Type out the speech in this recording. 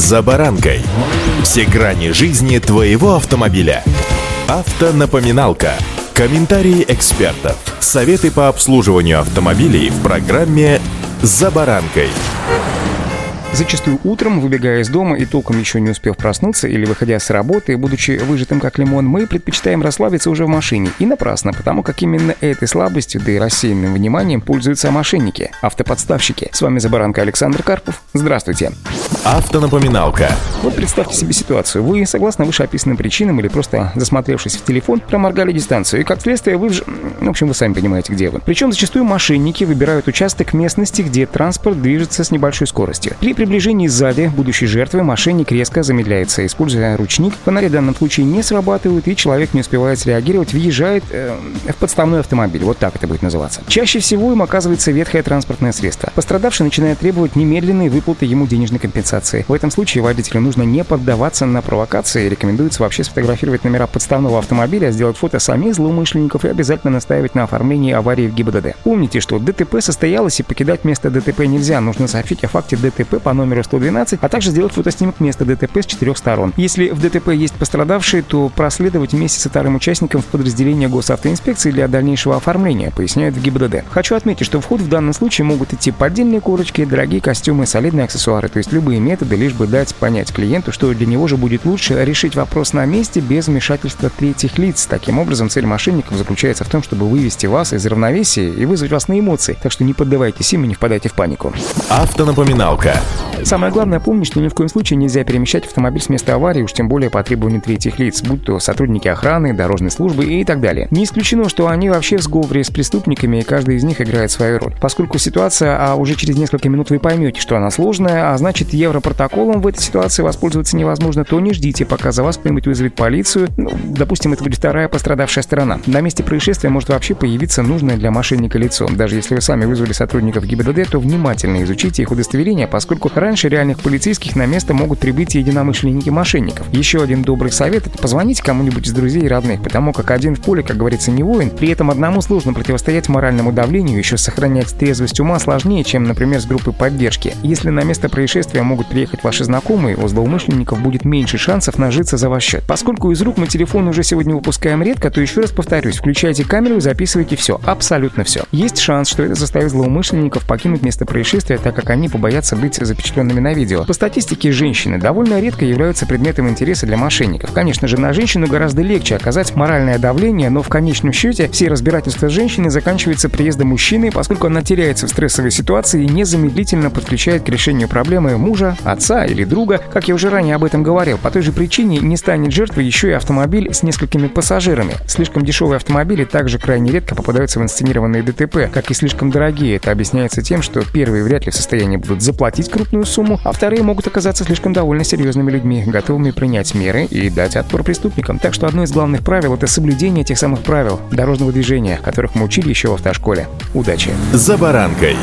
«За баранкой». Все грани жизни твоего автомобиля. Автонапоминалка. Комментарии экспертов. Советы по обслуживанию автомобилей в программе «За баранкой». Зачастую утром, выбегая из дома и толком еще не успев проснуться или выходя с работы, будучи выжатым как лимон, мы предпочитаем расслабиться уже в машине. И напрасно, потому как именно этой слабостью, да и рассеянным вниманием пользуются мошенники, автоподставщики. С вами Забаранка Александр Карпов. Здравствуйте. Автонапоминалка. Вот представьте себе ситуацию. Вы, согласно вышеописанным причинам или просто засмотревшись в телефон, проморгали дистанцию, и как следствие вы... Вж... В общем, вы сами понимаете, где вы. Причем зачастую мошенники выбирают участок местности, где транспорт движется с небольшой скоростью. При приближении сзади будущей жертвы мошенник резко замедляется, используя ручник. Фонари в данном случае не срабатывают, и человек не успевает среагировать, въезжает э, в подставной автомобиль. Вот так это будет называться. Чаще всего им оказывается ветхое транспортное средство. Пострадавший начинает требовать немедленной выплаты ему денежной компенсации. В этом случае водителю нужно не поддаваться на провокации. Рекомендуется вообще сфотографировать номера подставного автомобиля, сделать фото самих злоумышленников и обязательно настаивать на оформлении аварии в ГИБДД. Помните, что ДТП состоялось и покидать место ДТП нельзя. Нужно сообщить о факте ДТП по номеру 112, а также сделать фотоснимок места ДТП с четырех сторон. Если в ДТП есть пострадавшие, то проследовать вместе со вторым участником в подразделение госавтоинспекции для дальнейшего оформления, поясняют в ГИБДД. Хочу отметить, что в ход в данном случае могут идти поддельные корочки, дорогие костюмы, солидные аксессуары, то есть любые методы, лишь бы дать понять клиенту, что для него же будет лучше решить вопрос на месте без вмешательства третьих лиц. Таким образом, цель мошенников заключается в том, чтобы вывести вас из равновесия и вызвать вас на эмоции. Так что не поддавайтесь им и не впадайте в панику. Автонапоминалка. Самое главное помнить, что ни в коем случае нельзя перемещать автомобиль с места аварии, уж тем более по требованию третьих лиц, будь то сотрудники охраны, дорожной службы и так далее. Не исключено, что они вообще в сговоре с преступниками, и каждый из них играет свою роль. Поскольку ситуация, а уже через несколько минут вы поймете, что она сложная, а значит европротоколом в этой ситуации воспользоваться невозможно, то не ждите, пока за вас кто-нибудь вызовет полицию. Ну, допустим, это будет вторая пострадавшая сторона. На месте происшествия может вообще появиться нужное для мошенника лицо. Даже если вы сами вызвали сотрудников ГИБДД, то внимательно изучите их удостоверение, поскольку Раньше реальных полицейских на место могут прибыть единомышленники мошенников. Еще один добрый совет – это позвоните кому-нибудь из друзей и родных, потому как один в поле, как говорится, не воин. При этом одному сложно противостоять моральному давлению, еще сохранять трезвость ума сложнее, чем, например, с группой поддержки. Если на место происшествия могут приехать ваши знакомые, у злоумышленников будет меньше шансов нажиться за ваш счет. Поскольку из рук мы телефон уже сегодня выпускаем редко, то еще раз повторюсь, включайте камеру и записывайте все, абсолютно все. Есть шанс, что это заставит злоумышленников покинуть место происшествия, так как они побоятся быть запечатленными на видео. По статистике, женщины довольно редко являются предметом интереса для мошенников. Конечно же, на женщину гораздо легче оказать моральное давление, но в конечном счете все разбирательства женщины заканчиваются приездом мужчины, поскольку она теряется в стрессовой ситуации и незамедлительно подключает к решению проблемы мужа, отца или друга. Как я уже ранее об этом говорил, по той же причине не станет жертвой еще и автомобиль с несколькими пассажирами. Слишком дешевые автомобили также крайне редко попадаются в инсценированные ДТП, как и слишком дорогие. Это объясняется тем, что первые вряд ли в состоянии будут заплатить крупную сумму, а вторые могут оказаться слишком довольно серьезными людьми, готовыми принять меры и дать отпор преступникам. Так что одно из главных правил — это соблюдение тех самых правил дорожного движения, которых мы учили еще в автошколе. Удачи! «За баранкой»